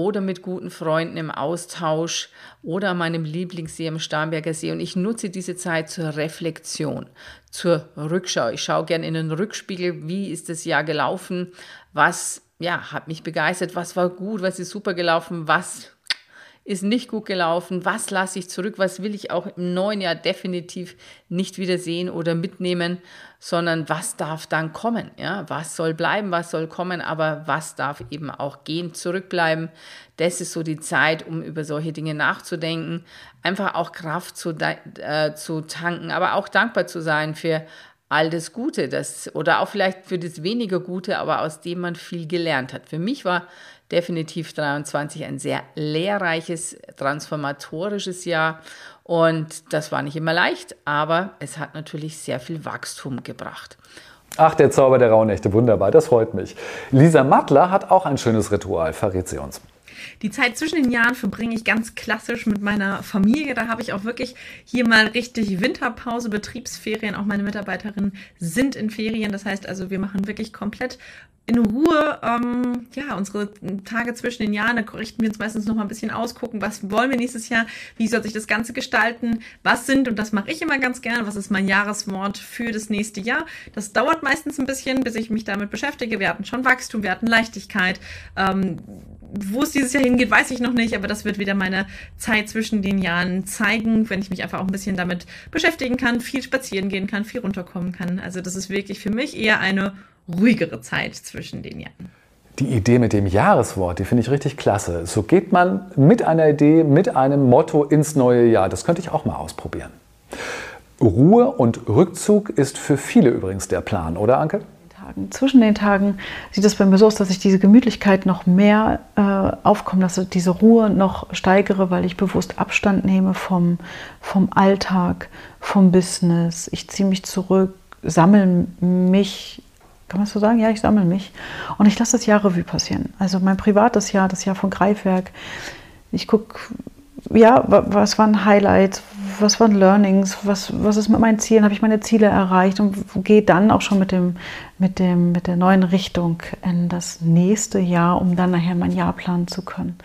oder mit guten Freunden im Austausch oder an meinem Lieblingssee am Starnberger See. Und ich nutze diese Zeit zur Reflexion, zur Rückschau. Ich schaue gerne in den Rückspiegel, wie ist das Jahr gelaufen, was ja, hat mich begeistert, was war gut, was ist super gelaufen, was ist nicht gut gelaufen, was lasse ich zurück, was will ich auch im neuen Jahr definitiv nicht wieder sehen oder mitnehmen, sondern was darf dann kommen, ja, was soll bleiben, was soll kommen, aber was darf eben auch gehen, zurückbleiben. Das ist so die Zeit, um über solche Dinge nachzudenken, einfach auch Kraft zu, äh, zu tanken, aber auch dankbar zu sein für all das Gute, das oder auch vielleicht für das weniger Gute, aber aus dem man viel gelernt hat. Für mich war definitiv 23 ein sehr lehrreiches, transformatorisches Jahr. Und das war nicht immer leicht, aber es hat natürlich sehr viel Wachstum gebracht. Ach, der Zauber der Rauhnächte, wunderbar, das freut mich. Lisa Mattler hat auch ein schönes Ritual, verrät sie uns. Die Zeit zwischen den Jahren verbringe ich ganz klassisch mit meiner Familie. Da habe ich auch wirklich hier mal richtig Winterpause, Betriebsferien. Auch meine Mitarbeiterinnen sind in Ferien. Das heißt also, wir machen wirklich komplett in Ruhe ähm, ja unsere Tage zwischen den Jahren, da richten wir uns meistens noch mal ein bisschen aus, gucken, was wollen wir nächstes Jahr, wie soll sich das Ganze gestalten, was sind, und das mache ich immer ganz gerne, was ist mein Jahreswort für das nächste Jahr. Das dauert meistens ein bisschen, bis ich mich damit beschäftige. Wir hatten schon Wachstum, wir hatten Leichtigkeit. Ähm, wo es dieses Jahr hingeht, weiß ich noch nicht, aber das wird wieder meine Zeit zwischen den Jahren zeigen, wenn ich mich einfach auch ein bisschen damit beschäftigen kann, viel spazieren gehen kann, viel runterkommen kann. Also das ist wirklich für mich eher eine ruhigere Zeit zwischen den Jahren. Die Idee mit dem Jahreswort, die finde ich richtig klasse. So geht man mit einer Idee, mit einem Motto ins neue Jahr. Das könnte ich auch mal ausprobieren. Ruhe und Rückzug ist für viele übrigens der Plan, oder Anke? Zwischen den Tagen sieht es bei mir so aus, dass ich diese Gemütlichkeit noch mehr äh, aufkommen lasse, diese Ruhe noch steigere, weil ich bewusst Abstand nehme vom, vom Alltag, vom Business. Ich ziehe mich zurück, sammle mich kann man so sagen? Ja, ich sammle mich. Und ich lasse das Jahr Revue passieren. Also mein privates Jahr, das Jahr von Greifwerk. Ich gucke, ja, was waren Highlights, was waren Learnings, was, was ist mit meinen Zielen, habe ich meine Ziele erreicht und gehe dann auch schon mit, dem, mit, dem, mit der neuen Richtung in das nächste Jahr, um dann nachher mein Jahr planen zu können.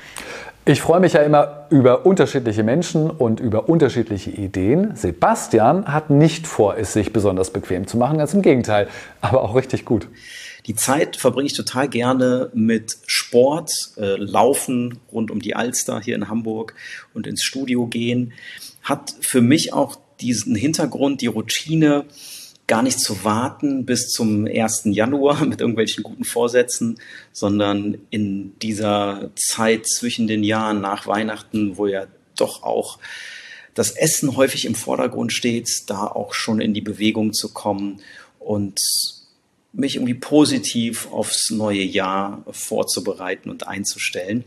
Ich freue mich ja immer über unterschiedliche Menschen und über unterschiedliche Ideen. Sebastian hat nicht vor, es sich besonders bequem zu machen, ganz im Gegenteil, aber auch richtig gut. Die Zeit verbringe ich total gerne mit Sport, äh, Laufen rund um die Alster hier in Hamburg und ins Studio gehen. Hat für mich auch diesen Hintergrund, die Routine, gar nicht zu warten bis zum 1. Januar mit irgendwelchen guten Vorsätzen, sondern in dieser Zeit zwischen den Jahren nach Weihnachten, wo ja doch auch das Essen häufig im Vordergrund steht, da auch schon in die Bewegung zu kommen und mich irgendwie positiv aufs neue Jahr vorzubereiten und einzustellen.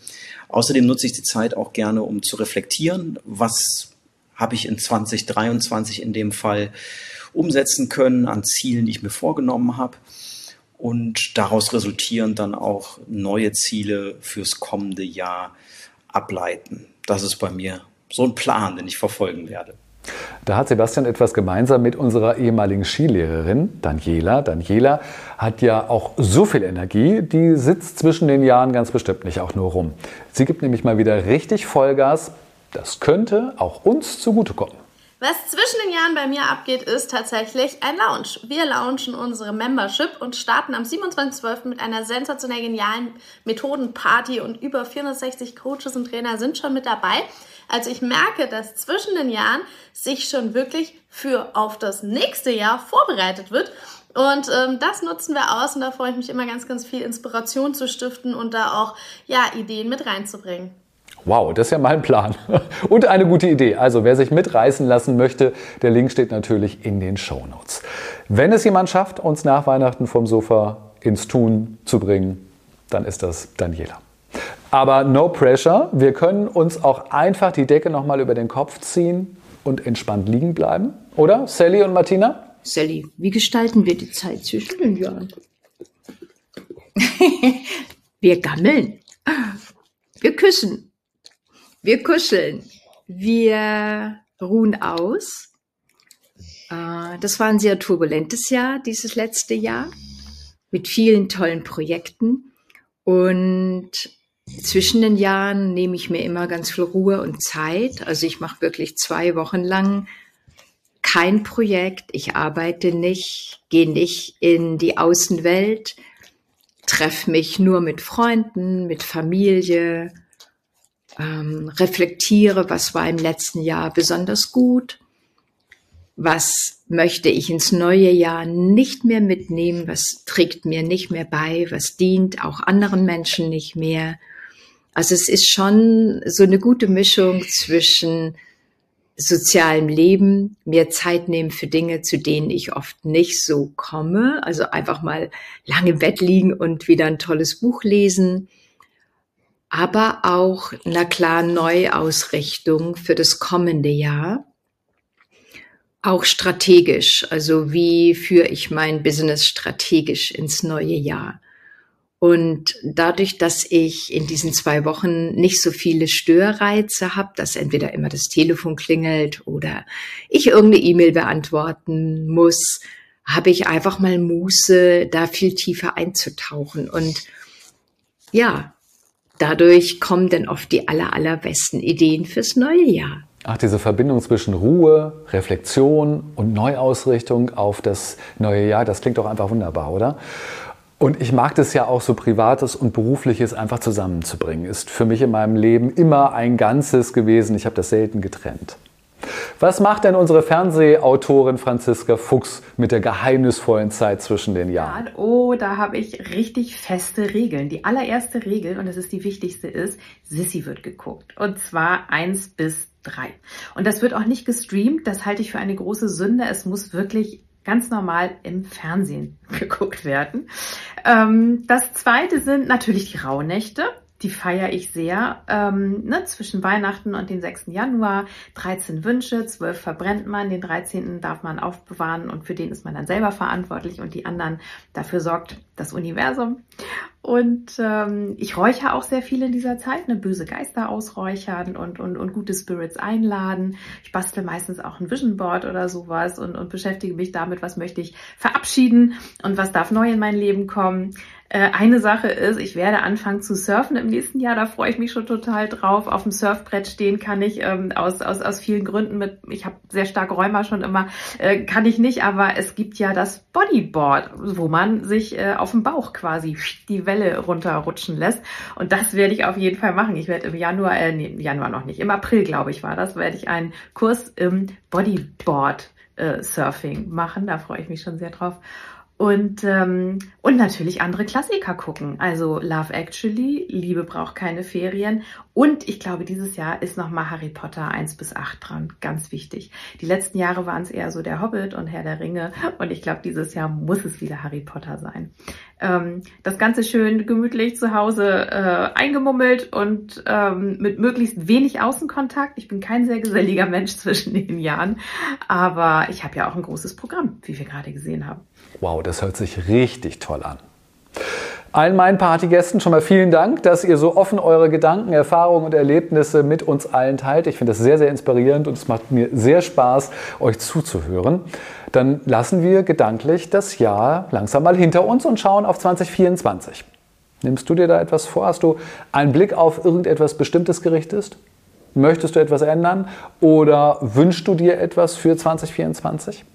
Außerdem nutze ich die Zeit auch gerne, um zu reflektieren, was habe ich in 2023 in dem Fall umsetzen können an Zielen, die ich mir vorgenommen habe. Und daraus resultieren dann auch neue Ziele fürs kommende Jahr ableiten. Das ist bei mir so ein Plan, den ich verfolgen werde. Da hat Sebastian etwas gemeinsam mit unserer ehemaligen Skilehrerin Daniela. Daniela hat ja auch so viel Energie, die sitzt zwischen den Jahren ganz bestimmt nicht auch nur rum. Sie gibt nämlich mal wieder richtig Vollgas. Das könnte auch uns zugutekommen. Was zwischen den Jahren bei mir abgeht, ist tatsächlich ein Lounge. Wir launchen unsere Membership und starten am 27.12. mit einer sensationell genialen Methodenparty und über 460 Coaches und Trainer sind schon mit dabei. Also ich merke, dass zwischen den Jahren sich schon wirklich für auf das nächste Jahr vorbereitet wird. Und ähm, das nutzen wir aus und da freue ich mich immer ganz, ganz viel Inspiration zu stiften und da auch ja, Ideen mit reinzubringen. Wow, das ist ja mal ein Plan. Und eine gute Idee. Also wer sich mitreißen lassen möchte, der Link steht natürlich in den Show Notes. Wenn es jemand schafft, uns nach Weihnachten vom Sofa ins Tun zu bringen, dann ist das Daniela. Aber no pressure. Wir können uns auch einfach die Decke nochmal über den Kopf ziehen und entspannt liegen bleiben. Oder, Sally und Martina? Sally, wie gestalten wir die Zeit zwischen den Jahren? wir gammeln. Wir küssen. Wir kuscheln. Wir ruhen aus. Äh, das war ein sehr turbulentes Jahr, dieses letzte Jahr, mit vielen tollen Projekten. Und zwischen den Jahren nehme ich mir immer ganz viel Ruhe und Zeit. Also ich mache wirklich zwei Wochen lang kein Projekt. Ich arbeite nicht, gehe nicht in die Außenwelt, treffe mich nur mit Freunden, mit Familie, ähm, reflektiere, was war im letzten Jahr besonders gut, was möchte ich ins neue Jahr nicht mehr mitnehmen, was trägt mir nicht mehr bei, was dient auch anderen Menschen nicht mehr. Also es ist schon so eine gute Mischung zwischen sozialem Leben, mir Zeit nehmen für Dinge, zu denen ich oft nicht so komme. Also einfach mal lange im Bett liegen und wieder ein tolles Buch lesen aber auch einer klaren Neuausrichtung für das kommende Jahr. Auch strategisch, also wie führe ich mein Business strategisch ins neue Jahr? Und dadurch, dass ich in diesen zwei Wochen nicht so viele Störreize habe, dass entweder immer das Telefon klingelt oder ich irgendeine E-Mail beantworten muss, habe ich einfach mal Muße, da viel tiefer einzutauchen. Und ja, dadurch kommen dann oft die aller, allerbesten Ideen fürs neue Jahr. Ach, diese Verbindung zwischen Ruhe, Reflexion und Neuausrichtung auf das neue Jahr, das klingt doch einfach wunderbar, oder? Und ich mag das ja auch so Privates und Berufliches einfach zusammenzubringen. Ist für mich in meinem Leben immer ein Ganzes gewesen. Ich habe das selten getrennt. Was macht denn unsere Fernsehautorin Franziska Fuchs mit der geheimnisvollen Zeit zwischen den Jahren? Oh, da habe ich richtig feste Regeln. Die allererste Regel, und das ist die wichtigste, ist, Sissy wird geguckt. Und zwar eins bis drei. Und das wird auch nicht gestreamt. Das halte ich für eine große Sünde. Es muss wirklich ganz normal im Fernsehen geguckt werden. Ähm, das zweite sind natürlich die Rauhnächte die feiere ich sehr. Ähm, ne, zwischen Weihnachten und dem 6. Januar 13 Wünsche, 12 verbrennt man, den 13. darf man aufbewahren und für den ist man dann selber verantwortlich und die anderen, dafür sorgt das Universum. Und ähm, ich räuchere auch sehr viel in dieser Zeit, ne, böse Geister ausräuchern und, und, und gute Spirits einladen. Ich bastel meistens auch ein Vision Board oder sowas und, und beschäftige mich damit, was möchte ich verabschieden und was darf neu in mein Leben kommen. Äh, eine Sache ist, ich werde anfangen zu surfen im nächsten Jahr. Da freue ich mich schon total drauf. Auf dem Surfbrett stehen kann ich ähm, aus, aus, aus vielen Gründen mit, ich habe sehr stark Rheuma schon immer, äh, kann ich nicht, aber es gibt ja das Bodyboard, wo man sich äh, auf dem Bauch quasi die Welle runterrutschen lässt. Und das werde ich auf jeden Fall machen. Ich werde im Januar, äh, nee, im Januar noch nicht, im April, glaube ich, war das, werde ich einen Kurs im Bodyboard äh, Surfing machen. Da freue ich mich schon sehr drauf. Und, ähm, und natürlich andere Klassiker gucken. Also Love Actually, Liebe braucht keine Ferien. Und ich glaube, dieses Jahr ist nochmal Harry Potter 1 bis 8 dran. Ganz wichtig. Die letzten Jahre waren es eher so der Hobbit und Herr der Ringe. Und ich glaube, dieses Jahr muss es wieder Harry Potter sein. Ähm, das Ganze schön gemütlich zu Hause äh, eingemummelt und ähm, mit möglichst wenig Außenkontakt. Ich bin kein sehr geselliger Mensch zwischen den Jahren. Aber ich habe ja auch ein großes Programm, wie wir gerade gesehen haben. Wow, das hört sich richtig toll an. Allen meinen Partygästen schon mal vielen Dank, dass ihr so offen eure Gedanken, Erfahrungen und Erlebnisse mit uns allen teilt. Ich finde das sehr, sehr inspirierend und es macht mir sehr Spaß, euch zuzuhören. Dann lassen wir gedanklich das Jahr langsam mal hinter uns und schauen auf 2024. Nimmst du dir da etwas vor? Hast du einen Blick auf irgendetwas Bestimmtes gerichtet? Möchtest du etwas ändern oder wünschst du dir etwas für 2024?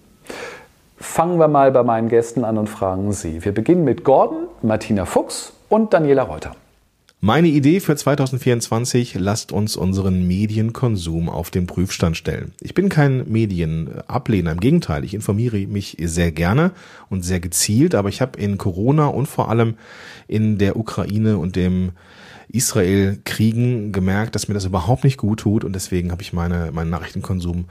Fangen wir mal bei meinen Gästen an und fragen sie. Wir beginnen mit Gordon, Martina Fuchs und Daniela Reuter. Meine Idee für 2024, lasst uns unseren Medienkonsum auf den Prüfstand stellen. Ich bin kein Medienablehner, im Gegenteil, ich informiere mich sehr gerne und sehr gezielt, aber ich habe in Corona und vor allem in der Ukraine und dem Israel-Kriegen gemerkt, dass mir das überhaupt nicht gut tut und deswegen habe ich meine, meinen Nachrichtenkonsum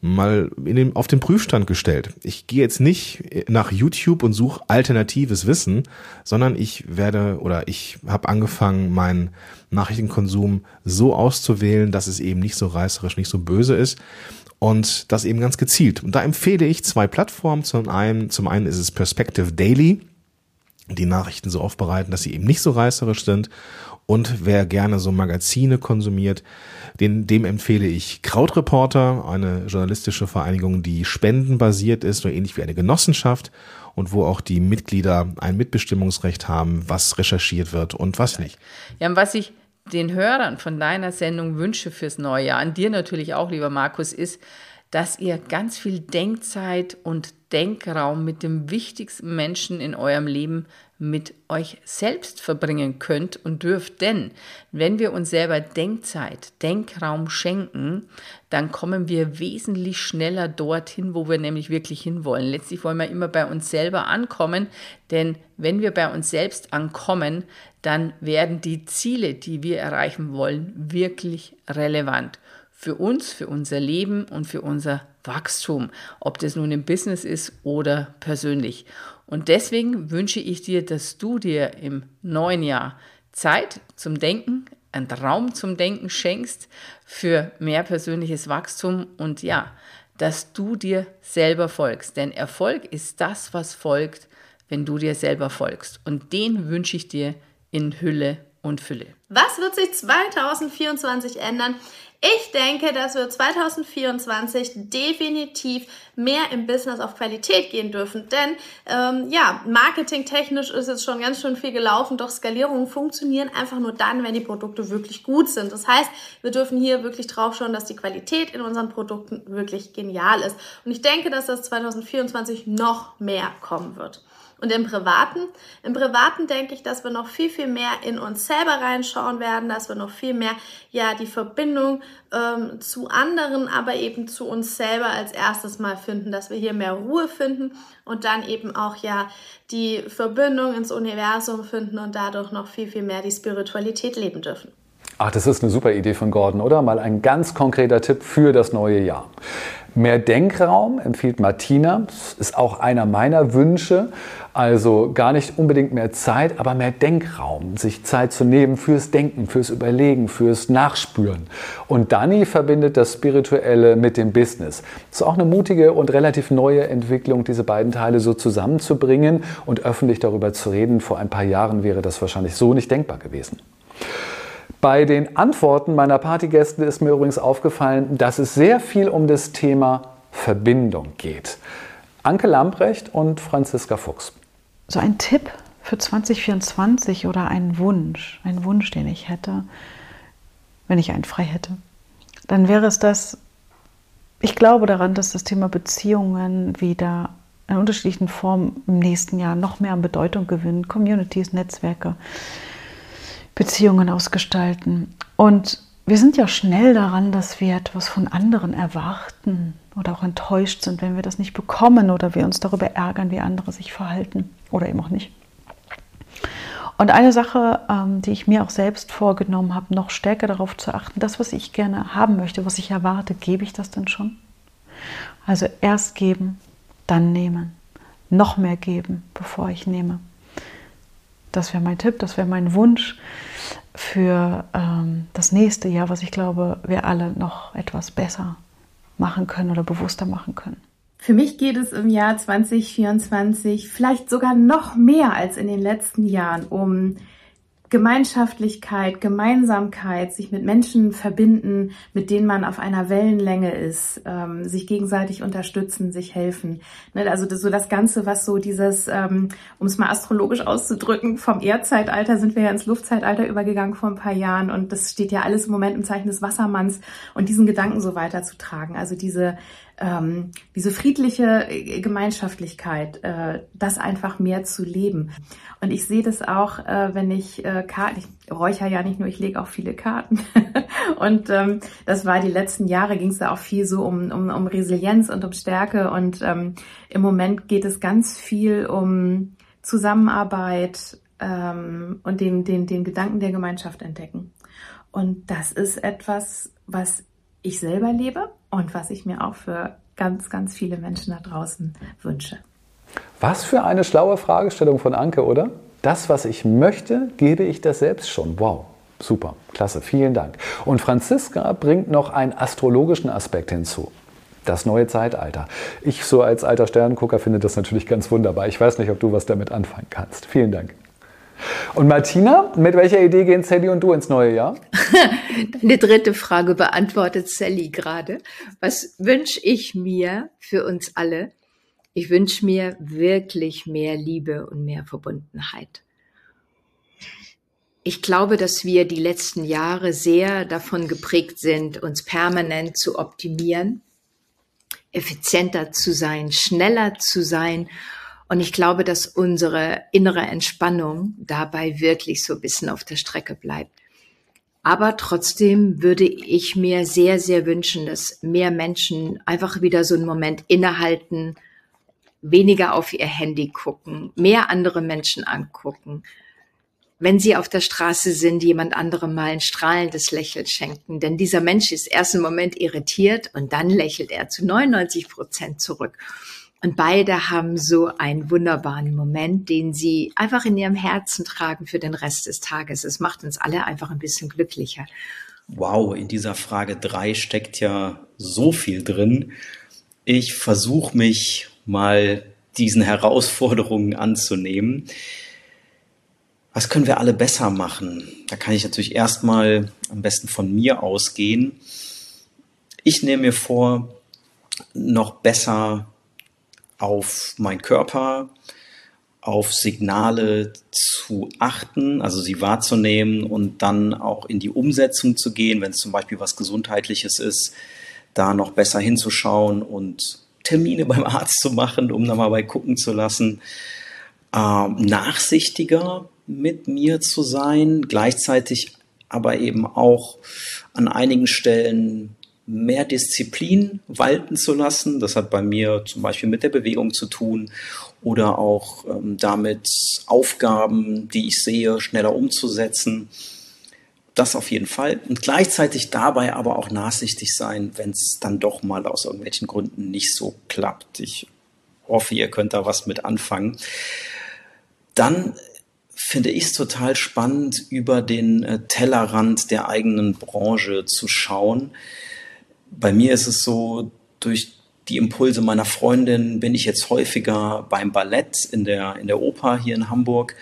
mal in den, auf den Prüfstand gestellt. Ich gehe jetzt nicht nach YouTube und suche alternatives Wissen, sondern ich werde oder ich habe angefangen, meinen Nachrichtenkonsum so auszuwählen, dass es eben nicht so reißerisch, nicht so böse ist und das eben ganz gezielt. Und da empfehle ich zwei Plattformen. Zum einen, zum einen ist es Perspective Daily, die Nachrichten so aufbereiten, dass sie eben nicht so reißerisch sind. Und wer gerne so Magazine konsumiert, den, dem empfehle ich Krautreporter, eine journalistische Vereinigung, die spendenbasiert ist, so ähnlich wie eine Genossenschaft und wo auch die Mitglieder ein Mitbestimmungsrecht haben, was recherchiert wird und was nicht. Ja, und was ich den Hörern von deiner Sendung wünsche fürs neue Jahr, an dir natürlich auch, lieber Markus, ist, dass ihr ganz viel Denkzeit und Denkraum mit dem wichtigsten Menschen in eurem Leben mit euch selbst verbringen könnt und dürft. Denn wenn wir uns selber Denkzeit, Denkraum schenken, dann kommen wir wesentlich schneller dorthin, wo wir nämlich wirklich hinwollen. Letztlich wollen wir immer bei uns selber ankommen, denn wenn wir bei uns selbst ankommen, dann werden die Ziele, die wir erreichen wollen, wirklich relevant für uns, für unser Leben und für unser Wachstum, ob das nun im Business ist oder persönlich. Und deswegen wünsche ich dir, dass du dir im neuen Jahr Zeit zum Denken, einen Raum zum Denken schenkst für mehr persönliches Wachstum und ja, dass du dir selber folgst. Denn Erfolg ist das, was folgt, wenn du dir selber folgst. Und den wünsche ich dir in Hülle und Fülle. Was wird sich 2024 ändern? Ich denke, dass wir 2024 definitiv mehr im Business auf Qualität gehen dürfen. Denn ähm, ja, marketingtechnisch ist jetzt schon ganz schön viel gelaufen, doch Skalierungen funktionieren einfach nur dann, wenn die Produkte wirklich gut sind. Das heißt, wir dürfen hier wirklich drauf schauen, dass die Qualität in unseren Produkten wirklich genial ist. Und ich denke, dass das 2024 noch mehr kommen wird. Und im Privaten, im Privaten denke ich, dass wir noch viel, viel mehr in uns selber reinschauen werden, dass wir noch viel mehr ja die Verbindung ähm, zu anderen, aber eben zu uns selber als erstes mal finden, dass wir hier mehr Ruhe finden und dann eben auch ja die Verbindung ins Universum finden und dadurch noch viel, viel mehr die Spiritualität leben dürfen. Ach, das ist eine super Idee von Gordon, oder? Mal ein ganz konkreter Tipp für das neue Jahr. Mehr Denkraum empfiehlt Martina. Das ist auch einer meiner Wünsche. Also gar nicht unbedingt mehr Zeit, aber mehr Denkraum. Sich Zeit zu nehmen fürs Denken, fürs Überlegen, fürs Nachspüren. Und Dani verbindet das Spirituelle mit dem Business. Das ist auch eine mutige und relativ neue Entwicklung, diese beiden Teile so zusammenzubringen und öffentlich darüber zu reden. Vor ein paar Jahren wäre das wahrscheinlich so nicht denkbar gewesen. Bei den Antworten meiner Partygäste ist mir übrigens aufgefallen, dass es sehr viel um das Thema Verbindung geht. Anke Lamprecht und Franziska Fuchs. So ein Tipp für 2024 oder ein Wunsch, ein Wunsch, den ich hätte, wenn ich einen frei hätte, dann wäre es das, ich glaube daran, dass das Thema Beziehungen wieder in unterschiedlichen Formen im nächsten Jahr noch mehr an Bedeutung gewinnen. Communities, Netzwerke. Beziehungen ausgestalten. Und wir sind ja schnell daran, dass wir etwas von anderen erwarten oder auch enttäuscht sind, wenn wir das nicht bekommen oder wir uns darüber ärgern, wie andere sich verhalten oder eben auch nicht. Und eine Sache, ähm, die ich mir auch selbst vorgenommen habe, noch stärker darauf zu achten, das, was ich gerne haben möchte, was ich erwarte, gebe ich das denn schon? Also erst geben, dann nehmen. Noch mehr geben, bevor ich nehme. Das wäre mein Tipp, das wäre mein Wunsch für ähm, das nächste Jahr, was ich glaube, wir alle noch etwas besser machen können oder bewusster machen können. Für mich geht es im Jahr 2024 vielleicht sogar noch mehr als in den letzten Jahren um Gemeinschaftlichkeit, Gemeinsamkeit, sich mit Menschen verbinden, mit denen man auf einer Wellenlänge ist, ähm, sich gegenseitig unterstützen, sich helfen. Ne, also das, so das Ganze, was so dieses, ähm, um es mal astrologisch auszudrücken, vom Erdzeitalter sind wir ja ins Luftzeitalter übergegangen vor ein paar Jahren und das steht ja alles im Moment im Zeichen des Wassermanns und diesen Gedanken so weiterzutragen. Also diese ähm, diese friedliche äh, Gemeinschaftlichkeit, äh, das einfach mehr zu leben. Und ich sehe das auch, äh, wenn ich äh, Karten, ich räuchere ja nicht nur, ich lege auch viele Karten. und ähm, das war die letzten Jahre, ging es da auch viel so um, um, um Resilienz und um Stärke. Und ähm, im Moment geht es ganz viel um Zusammenarbeit ähm, und den, den, den Gedanken der Gemeinschaft entdecken. Und das ist etwas, was ich selber lebe und was ich mir auch für ganz, ganz viele Menschen da draußen wünsche. Was für eine schlaue Fragestellung von Anke, oder? Das, was ich möchte, gebe ich das selbst schon. Wow, super, klasse, vielen Dank. Und Franziska bringt noch einen astrologischen Aspekt hinzu. Das neue Zeitalter. Ich so als alter Sternengucker finde das natürlich ganz wunderbar. Ich weiß nicht, ob du was damit anfangen kannst. Vielen Dank. Und Martina, mit welcher Idee gehen Sally und du ins neue Jahr? Deine dritte Frage beantwortet Sally gerade. Was wünsche ich mir für uns alle? Ich wünsche mir wirklich mehr Liebe und mehr Verbundenheit. Ich glaube, dass wir die letzten Jahre sehr davon geprägt sind, uns permanent zu optimieren, effizienter zu sein, schneller zu sein und ich glaube, dass unsere innere Entspannung dabei wirklich so ein bisschen auf der Strecke bleibt. Aber trotzdem würde ich mir sehr, sehr wünschen, dass mehr Menschen einfach wieder so einen Moment innehalten, weniger auf ihr Handy gucken, mehr andere Menschen angucken. Wenn sie auf der Straße sind, jemand anderem mal ein strahlendes Lächeln schenken. Denn dieser Mensch ist erst im Moment irritiert und dann lächelt er zu 99 Prozent zurück. Und beide haben so einen wunderbaren Moment, den sie einfach in ihrem Herzen tragen für den Rest des Tages. Es macht uns alle einfach ein bisschen glücklicher. Wow, in dieser Frage drei steckt ja so viel drin. Ich versuche mich mal diesen Herausforderungen anzunehmen. Was können wir alle besser machen? Da kann ich natürlich erstmal am besten von mir ausgehen. Ich nehme mir vor, noch besser auf meinen Körper, auf Signale zu achten, also sie wahrzunehmen und dann auch in die Umsetzung zu gehen, wenn es zum Beispiel was Gesundheitliches ist, da noch besser hinzuschauen und Termine beim Arzt zu machen, um nochmal bei gucken zu lassen, ähm, nachsichtiger mit mir zu sein, gleichzeitig aber eben auch an einigen Stellen mehr Disziplin walten zu lassen. Das hat bei mir zum Beispiel mit der Bewegung zu tun oder auch ähm, damit Aufgaben, die ich sehe, schneller umzusetzen. Das auf jeden Fall. Und gleichzeitig dabei aber auch nachsichtig sein, wenn es dann doch mal aus irgendwelchen Gründen nicht so klappt. Ich hoffe, ihr könnt da was mit anfangen. Dann finde ich es total spannend, über den äh, Tellerrand der eigenen Branche zu schauen bei mir ist es so, durch die Impulse meiner Freundin bin ich jetzt häufiger beim Ballett in der, in der Oper hier in Hamburg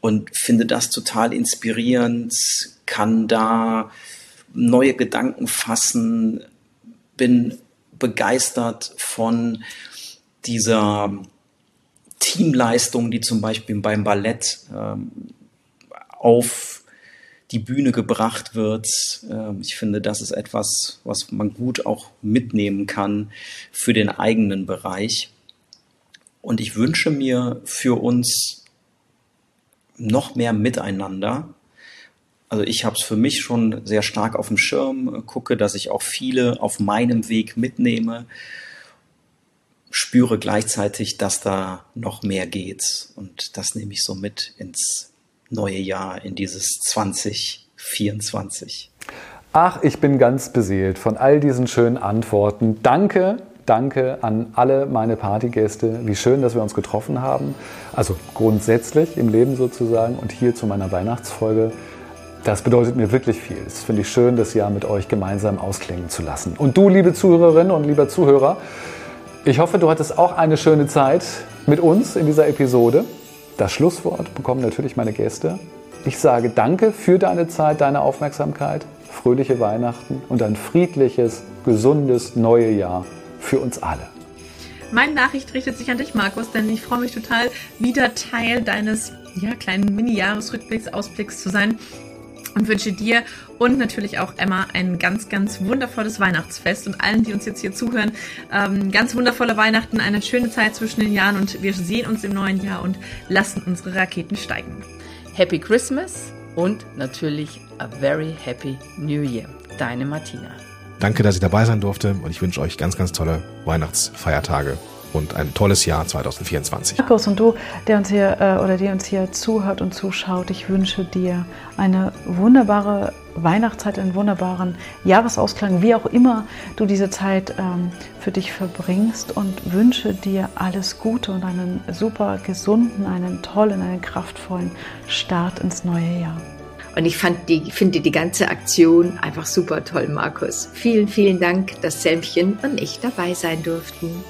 und finde das total inspirierend, kann da neue Gedanken fassen, bin begeistert von dieser Teamleistung, die zum Beispiel beim Ballett ähm, auf die Bühne gebracht wird. Ähm, ich finde, das ist etwas, was man gut auch mitnehmen kann für den eigenen Bereich. Und ich wünsche mir für uns noch mehr Miteinander. Also ich habe es für mich schon sehr stark auf dem Schirm, gucke, dass ich auch viele auf meinem Weg mitnehme, spüre gleichzeitig, dass da noch mehr geht. Und das nehme ich so mit ins neue Jahr, in dieses 2024? Ach, ich bin ganz beseelt von all diesen schönen Antworten. Danke, danke an alle meine Partygäste. Wie schön, dass wir uns getroffen haben. Also grundsätzlich im Leben sozusagen und hier zu meiner Weihnachtsfolge. Das bedeutet mir wirklich viel. Es finde ich schön, das Jahr mit euch gemeinsam ausklingen zu lassen. Und du, liebe Zuhörerinnen und lieber Zuhörer, ich hoffe, du hattest auch eine schöne Zeit mit uns in dieser Episode. Das Schlusswort bekommen natürlich meine Gäste. Ich sage danke für deine Zeit, deine Aufmerksamkeit, fröhliche Weihnachten und ein friedliches, gesundes neue Jahr für uns alle. Meine Nachricht richtet sich an dich, Markus, denn ich freue mich total, wieder Teil deines ja, kleinen Mini-Jahresrückblicks, Ausblicks zu sein und wünsche dir und natürlich auch Emma ein ganz, ganz wundervolles Weihnachtsfest und allen, die uns jetzt hier zuhören, ähm, ganz wundervolle Weihnachten, eine schöne Zeit zwischen den Jahren und wir sehen uns im neuen Jahr und lassen unsere Raketen steigen. Happy Christmas und natürlich a very happy New Year. Deine Martina. Danke, dass ich dabei sein durfte und ich wünsche euch ganz, ganz tolle Weihnachtsfeiertage und ein tolles Jahr 2024. Markus und du, der uns hier äh, oder die uns hier zuhört und zuschaut, ich wünsche dir eine wunderbare Weihnachtszeit, einen wunderbaren Jahresausklang, wie auch immer du diese Zeit ähm, für dich verbringst und wünsche dir alles Gute und einen super gesunden, einen tollen, einen kraftvollen Start ins neue Jahr. Und ich fand die, finde die ganze Aktion einfach super toll, Markus. Vielen, vielen Dank, dass Selmchen und ich dabei sein durften.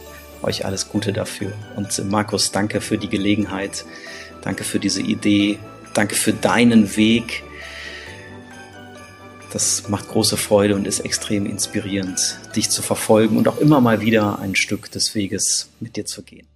Euch alles Gute dafür. Und äh, Markus, danke für die Gelegenheit. Danke für diese Idee. Danke für deinen Weg. Das macht große Freude und ist extrem inspirierend, dich zu verfolgen und auch immer mal wieder ein Stück des Weges mit dir zu gehen.